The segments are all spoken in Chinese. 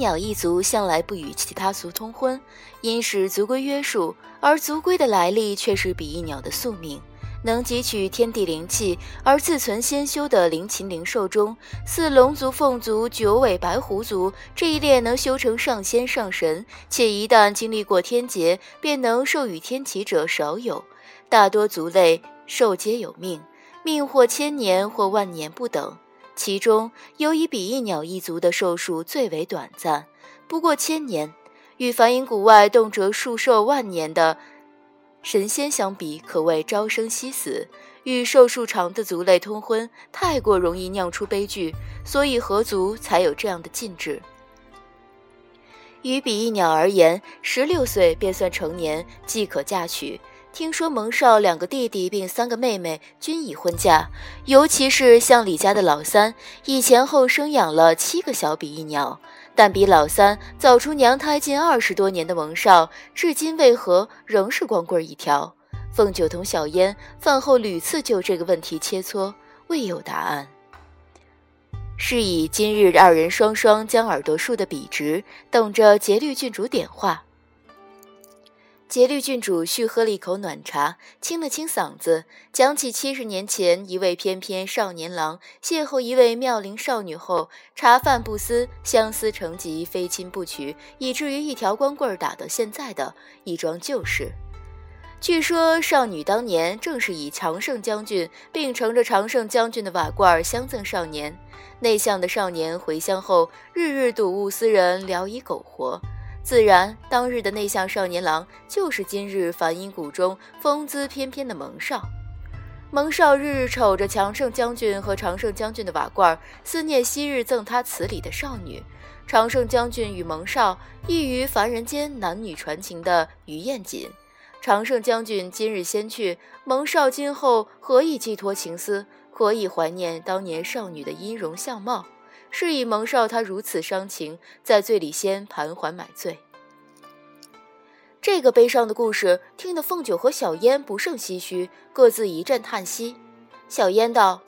鸟一族向来不与其他族通婚，因使族规约束，而族规的来历却是比翼鸟的宿命。能汲取天地灵气而自存仙修的灵禽灵兽中，似龙族、凤族、九尾白狐族这一列能修成上仙上神，且一旦经历过天劫便能授予天启者少有。大多族类兽皆有命，命或千年或万年不等。其中尤以比翼鸟一族的寿数最为短暂，不过千年，与梵音谷外动辄数寿万年的。神仙相比，可谓朝生夕死。与寿数长的族类通婚，太过容易酿出悲剧，所以合族才有这样的禁制。与比翼鸟而言，十六岁便算成年，即可嫁娶。听说蒙少两个弟弟并三个妹妹均已婚嫁，尤其是像李家的老三，已前后生养了七个小比翼鸟。但比老三早出娘胎近二十多年的蒙少，至今为何仍是光棍一条？凤九同小烟饭后屡次就这个问题切磋，未有答案。是以今日二人双双将耳朵竖得笔直，等着节律郡主点化。节律郡主续喝了一口暖茶，清了清嗓子，讲起七十年前一位翩翩少年郎邂逅一位妙龄少女后，茶饭不思，相思成疾，非亲不娶，以至于一条光棍打到现在的一桩旧事。据说少女当年正是以长胜将军并乘着长胜将军的瓦罐相赠少年，内向的少年回乡后，日日睹物思人，聊以苟活。自然，当日的内向少年郎就是今日梵音谷中风姿翩翩的蒙少。蒙少日日瞅着强盛将军和长胜将军的瓦罐，思念昔日赠他词里的少女。长胜将军与蒙少异于凡人间男女传情的于艳锦。长胜将军今日先去，蒙少今后何以寄托情思？何以怀念当年少女的音容相貌？是以蒙少他如此伤情，在醉里先盘桓买醉。这个悲伤的故事听得凤九和小烟不胜唏嘘，各自一阵叹息。小烟道：“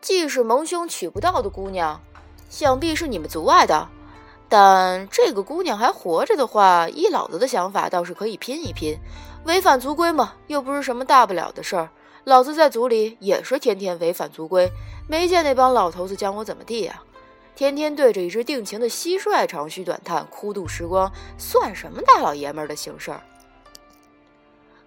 既是蒙兄娶不到的姑娘，想必是你们族外的。但这个姑娘还活着的话，依老子的想法，倒是可以拼一拼。违反族规嘛，又不是什么大不了的事儿。老子在族里也是天天违反族规。”没见那帮老头子将我怎么地呀？天天对着一只定情的蟋蟀长吁短叹，哭度时光，算什么大老爷们儿的行事儿？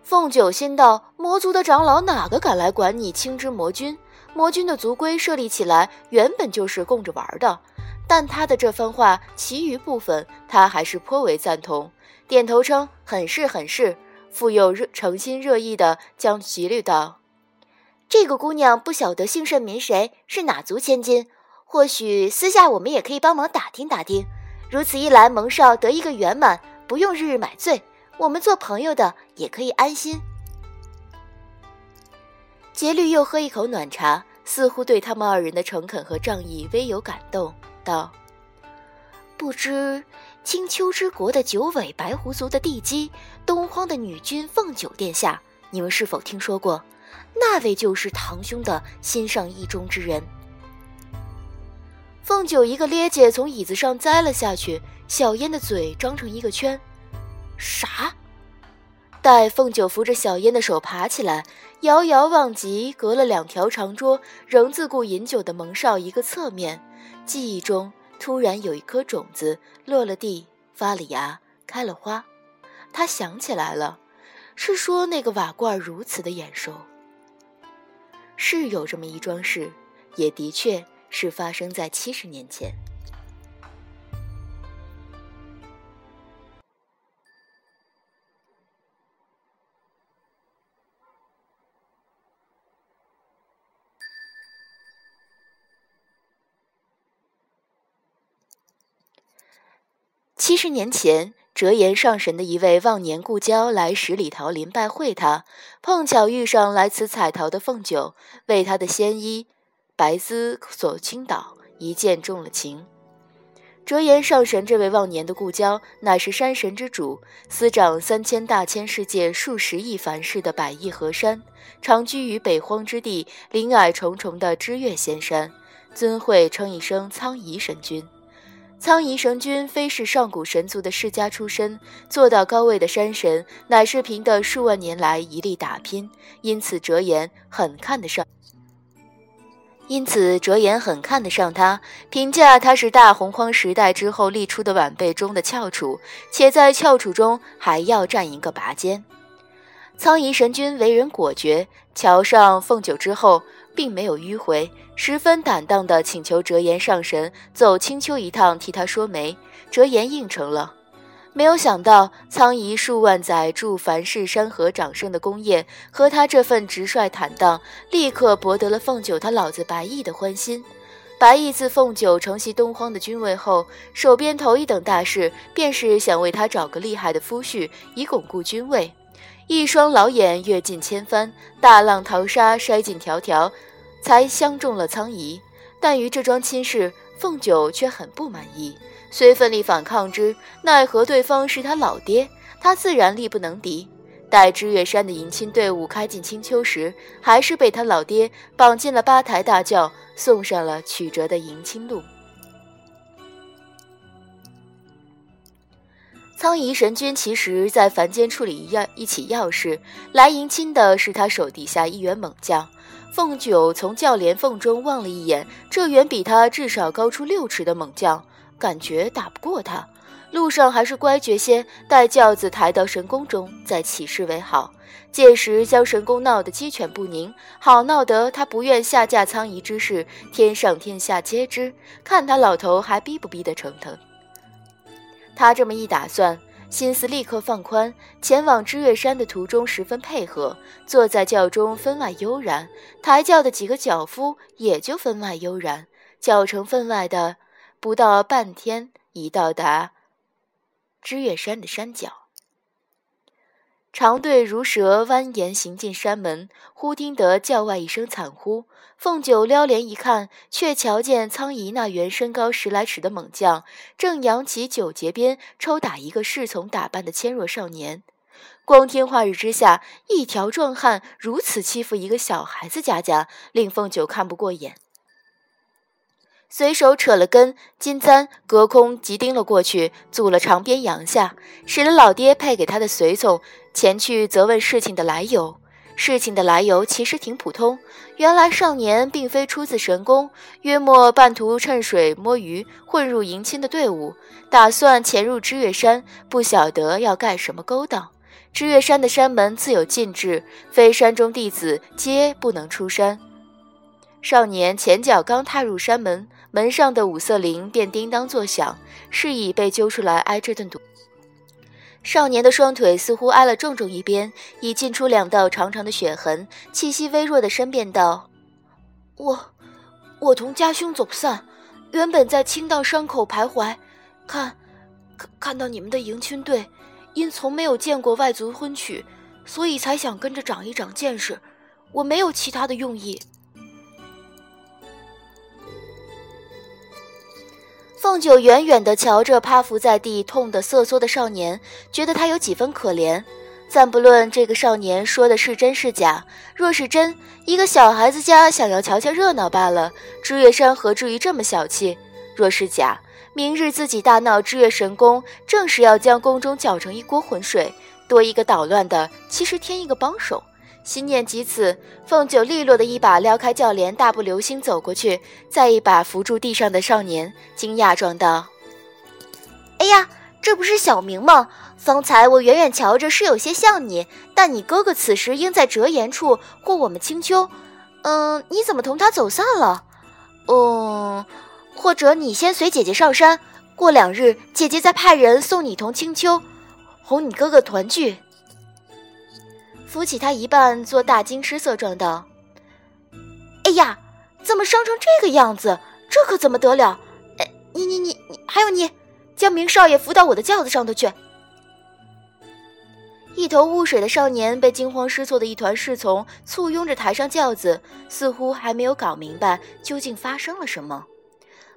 凤九心道：魔族的长老哪个敢来管你青之魔君？魔君的族规设立起来，原本就是供着玩的。但他的这番话，其余部分他还是颇为赞同，点头称很是很是，复又热诚心热意地将吉律道。这个姑娘不晓得姓甚名谁，是哪族千金？或许私下我们也可以帮忙打听打听。如此一来，蒙少得一个圆满，不用日日买醉，我们做朋友的也可以安心。杰律又喝一口暖茶，似乎对他们二人的诚恳和仗义微有感动，道：“不知青丘之国的九尾白狐族的地基，东荒的女君凤九殿下，你们是否听说过？”那位就是堂兄的心上意中之人。凤九一个趔趄从椅子上栽了下去，小烟的嘴张成一个圈。啥？待凤九扶着小烟的手爬起来，遥遥望及隔了两条长桌仍自顾饮酒的蒙少一个侧面，记忆中突然有一颗种子落了地，发了芽，开了花。他想起来了，是说那个瓦罐如此的眼熟。是有这么一桩事，也的确是发生在七十年前。七十年前。折颜上神的一位忘年故交来十里桃林拜会他，碰巧遇上来此采桃的凤九，为他的仙衣白丝所倾倒，一见中了情。折颜上神这位忘年的故交，乃是山神之主，司掌三千大千世界数十亿凡世的百亿河山，常居于北荒之地林霭重重的知月仙山，尊讳称一声苍夷神君。苍夷神君非是上古神族的世家出身，做到高位的山神，乃是凭的数万年来一力打拼，因此折颜很看得上。因此，哲言很看得上他，评价他是大洪荒时代之后立出的晚辈中的翘楚，且在翘楚中还要占一个拔尖。苍夷神君为人果决，桥上奉酒之后，并没有迂回，十分坦荡地请求折颜上神走青丘一趟，替他说媒。折颜应承了。没有想到，苍夷数万载筑凡世山河掌声的功业，和他这份直率坦荡，立刻博得了凤九他老子白毅的欢心。白毅自凤九承袭东荒的君位后，手边头一等大事，便是想为他找个厉害的夫婿，以巩固君位。一双老眼阅尽千帆，大浪淘沙筛尽迢迢，才相中了苍夷。但于这桩亲事，凤九却很不满意。虽奋力反抗之，奈何对方是他老爹，他自然力不能敌。待知月山的迎亲队伍开进青丘时，还是被他老爹绑进了八抬大轿，送上了曲折的迎亲路。苍夷神君其实在凡间处理一样一起要事，来迎亲的是他手底下一员猛将。凤九从轿帘缝中望了一眼，这远比他至少高出六尺的猛将。感觉打不过他，路上还是乖觉些，待轿子抬到神宫中再起事为好。届时将神宫闹得鸡犬不宁，好闹得他不愿下嫁苍夷之事，天上天下皆知。看他老头还逼不逼得成腾？他这么一打算，心思立刻放宽，前往知月山的途中十分配合，坐在轿中分外悠然。抬轿的几个脚夫也就分外悠然，脚程分外的。不到半天，已到达知月山的山脚。长队如蛇蜿蜒行进山门，忽听得轿外一声惨呼。凤九撩帘一看，却瞧见苍夷那员身高十来尺的猛将，正扬起九节鞭抽打一个侍从打扮的纤弱少年。光天化日之下，一条壮汉如此欺负一个小孩子家家，令凤九看不过眼。随手扯了根金簪，隔空急盯了过去，阻了长鞭扬下，使了老爹派给他的随从前去责问事情的来由。事情的来由其实挺普通，原来少年并非出自神宫，约莫半途趁水摸鱼，混入迎亲的队伍，打算潜入知月山，不晓得要干什么勾当。知月山的山门自有禁制，非山中弟子皆不能出山。少年前脚刚踏入山门。门上的五色铃便叮当作响，是以被揪出来挨这顿毒。少年的双腿似乎挨了重重一鞭，已浸出两道长长的血痕，气息微弱的申辩道：“我，我同家兄走散，原本在青道山口徘徊，看，看看到你们的迎亲队，因从没有见过外族婚娶，所以才想跟着长一长见识。我没有其他的用意。”凤九远远地瞧着趴伏在地、痛得瑟缩的少年，觉得他有几分可怜。暂不论这个少年说的是真是假，若是真，一个小孩子家想要瞧瞧热闹罢了。知月山何至于这么小气？若是假，明日自己大闹知月神宫，正是要将宫中搅成一锅浑水，多一个捣乱的，其实添一个帮手。心念及此，凤九利落的一把撩开轿帘，大步流星走过去，再一把扶住地上的少年，惊讶状道：“哎呀，这不是小明吗？方才我远远瞧着是有些像你，但你哥哥此时应在折颜处或我们青丘。嗯，你怎么同他走散了？嗯，或者你先随姐姐上山，过两日姐姐再派人送你同青丘，哄你哥哥团聚。”扶起他一半，做大惊失色状道：“哎呀，怎么伤成这个样子？这可怎么得了？哎，你你你你，还有你，将明少爷扶到我的轿子上头去。”一头雾水的少年被惊慌失措的一团侍从簇拥着抬上轿子，似乎还没有搞明白究竟发生了什么。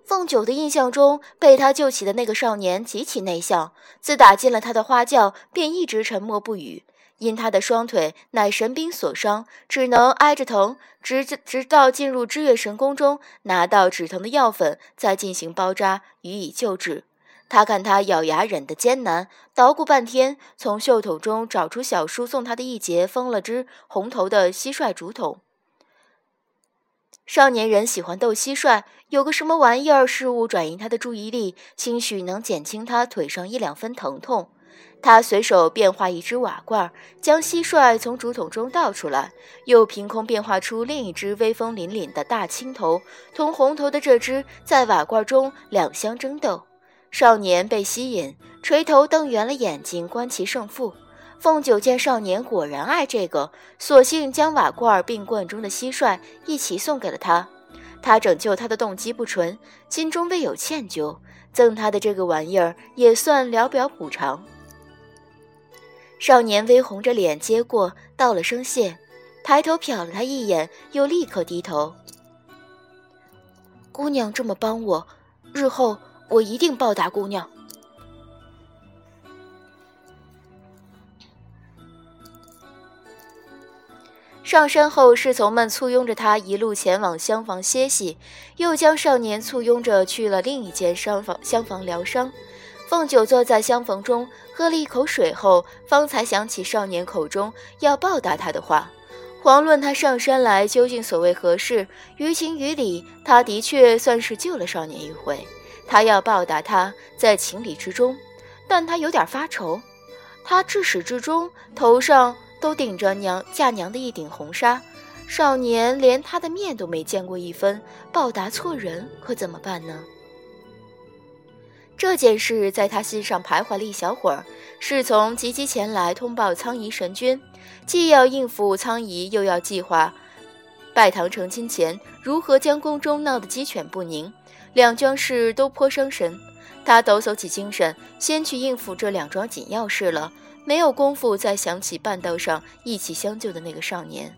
凤九的印象中，被他救起的那个少年极其内向，自打进了他的花轿，便一直沉默不语。因他的双腿乃神兵所伤，只能挨着疼，直直到进入知月神宫中拿到止疼的药粉，再进行包扎予以救治。他看他咬牙忍得艰难，捣鼓半天，从袖筒中找出小叔送他的一截封了只红头的蟋蟀竹筒。少年人喜欢逗蟋蟀，有个什么玩意儿事物转移他的注意力，兴许能减轻他腿上一两分疼痛。他随手变化一只瓦罐，将蟋蟀从竹筒中倒出来，又凭空变化出另一只威风凛凛的大青头，同红头的这只在瓦罐中两相争斗。少年被吸引，垂头瞪圆了眼睛观其胜负。凤九见少年果然爱这个，索性将瓦罐并罐中的蟋蟀一起送给了他。他拯救他的动机不纯，心中未有歉疚，赠他的这个玩意儿也算聊表补偿。少年微红着脸接过，道了声谢，抬头瞟了他一眼，又立刻低头。姑娘这么帮我，日后我一定报答姑娘。上山后，侍从们簇拥着他一路前往厢房歇息，又将少年簇拥着去了另一间厢房厢房疗伤。凤九坐在厢房中，喝了一口水后，方才想起少年口中要报答他的话。遑论他上山来究竟所谓何事，于情于理，他的确算是救了少年一回。他要报答他，在情理之中，但他有点发愁。他至始至终头上。都顶着娘嫁娘的一顶红纱，少年连他的面都没见过一分，报答错人可怎么办呢？这件事在他心上徘徊了一小会儿，侍从急急前来通报苍夷神君，既要应付苍夷，又要计划拜堂成亲前如何将宫中闹得鸡犬不宁，两桩事都颇伤神。他抖擞起精神，先去应付这两桩紧要事了。没有功夫再想起半道上一起相救的那个少年。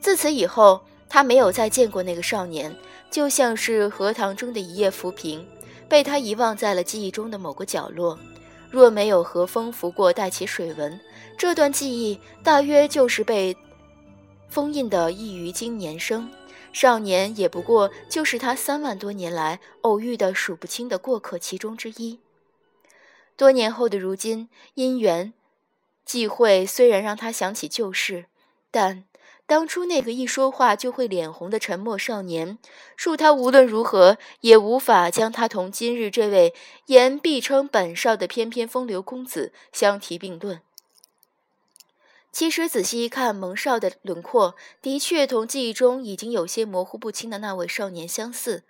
自此以后，他没有再见过那个少年，就像是荷塘中的一叶浮萍，被他遗忘在了记忆中的某个角落。若没有和风拂过带起水纹，这段记忆大约就是被封印的一于经年生。少年也不过就是他三万多年来偶遇的数不清的过客其中之一。多年后的如今，因缘际会虽然让他想起旧事，但当初那个一说话就会脸红的沉默少年，恕他无论如何也无法将他同今日这位言必称本少的翩翩风流公子相提并论。其实仔细一看，蒙少的轮廓的确同记忆中已经有些模糊不清的那位少年相似。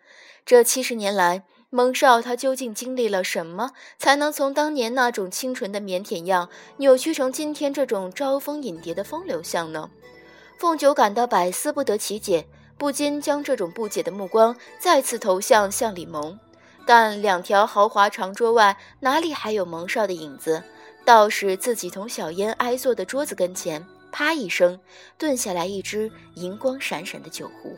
这七十年来，蒙少他究竟经历了什么，才能从当年那种清纯的腼腆样，扭曲成今天这种招蜂引蝶的风流相呢？凤九感到百思不得其解，不禁将这种不解的目光再次投向向李蒙。但两条豪华长桌外哪里还有蒙少的影子？倒是自己同小烟挨坐的桌子跟前，啪一声，顿下来一只银光闪闪的酒壶。